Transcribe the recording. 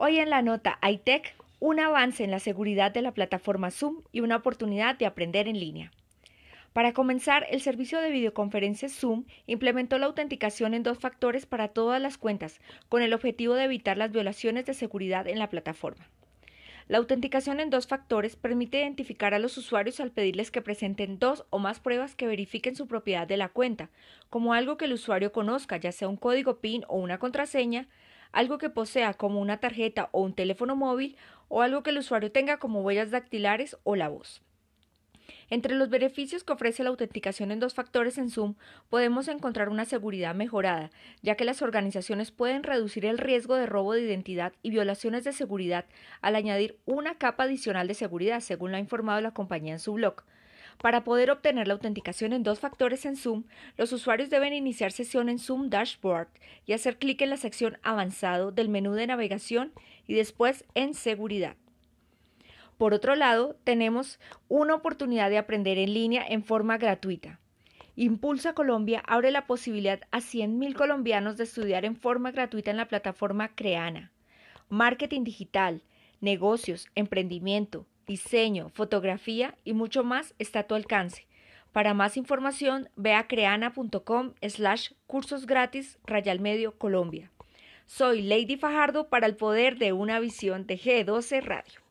Hoy en la nota iTech, un avance en la seguridad de la plataforma Zoom y una oportunidad de aprender en línea. Para comenzar, el servicio de videoconferencias Zoom implementó la autenticación en dos factores para todas las cuentas, con el objetivo de evitar las violaciones de seguridad en la plataforma. La autenticación en dos factores permite identificar a los usuarios al pedirles que presenten dos o más pruebas que verifiquen su propiedad de la cuenta, como algo que el usuario conozca, ya sea un código PIN o una contraseña, algo que posea como una tarjeta o un teléfono móvil o algo que el usuario tenga como huellas dactilares o la voz. Entre los beneficios que ofrece la autenticación en dos factores en Zoom podemos encontrar una seguridad mejorada, ya que las organizaciones pueden reducir el riesgo de robo de identidad y violaciones de seguridad al añadir una capa adicional de seguridad, según lo ha informado la compañía en su blog. Para poder obtener la autenticación en dos factores en Zoom, los usuarios deben iniciar sesión en Zoom Dashboard y hacer clic en la sección Avanzado del menú de navegación y después en Seguridad. Por otro lado, tenemos una oportunidad de aprender en línea en forma gratuita. Impulsa Colombia abre la posibilidad a 100.000 colombianos de estudiar en forma gratuita en la plataforma Creana. Marketing digital, negocios, emprendimiento, diseño, fotografía y mucho más está a tu alcance. Para más información, ve a creana.com slash cursos gratis Rayal Medio Colombia. Soy Lady Fajardo para el poder de una visión de G12 Radio.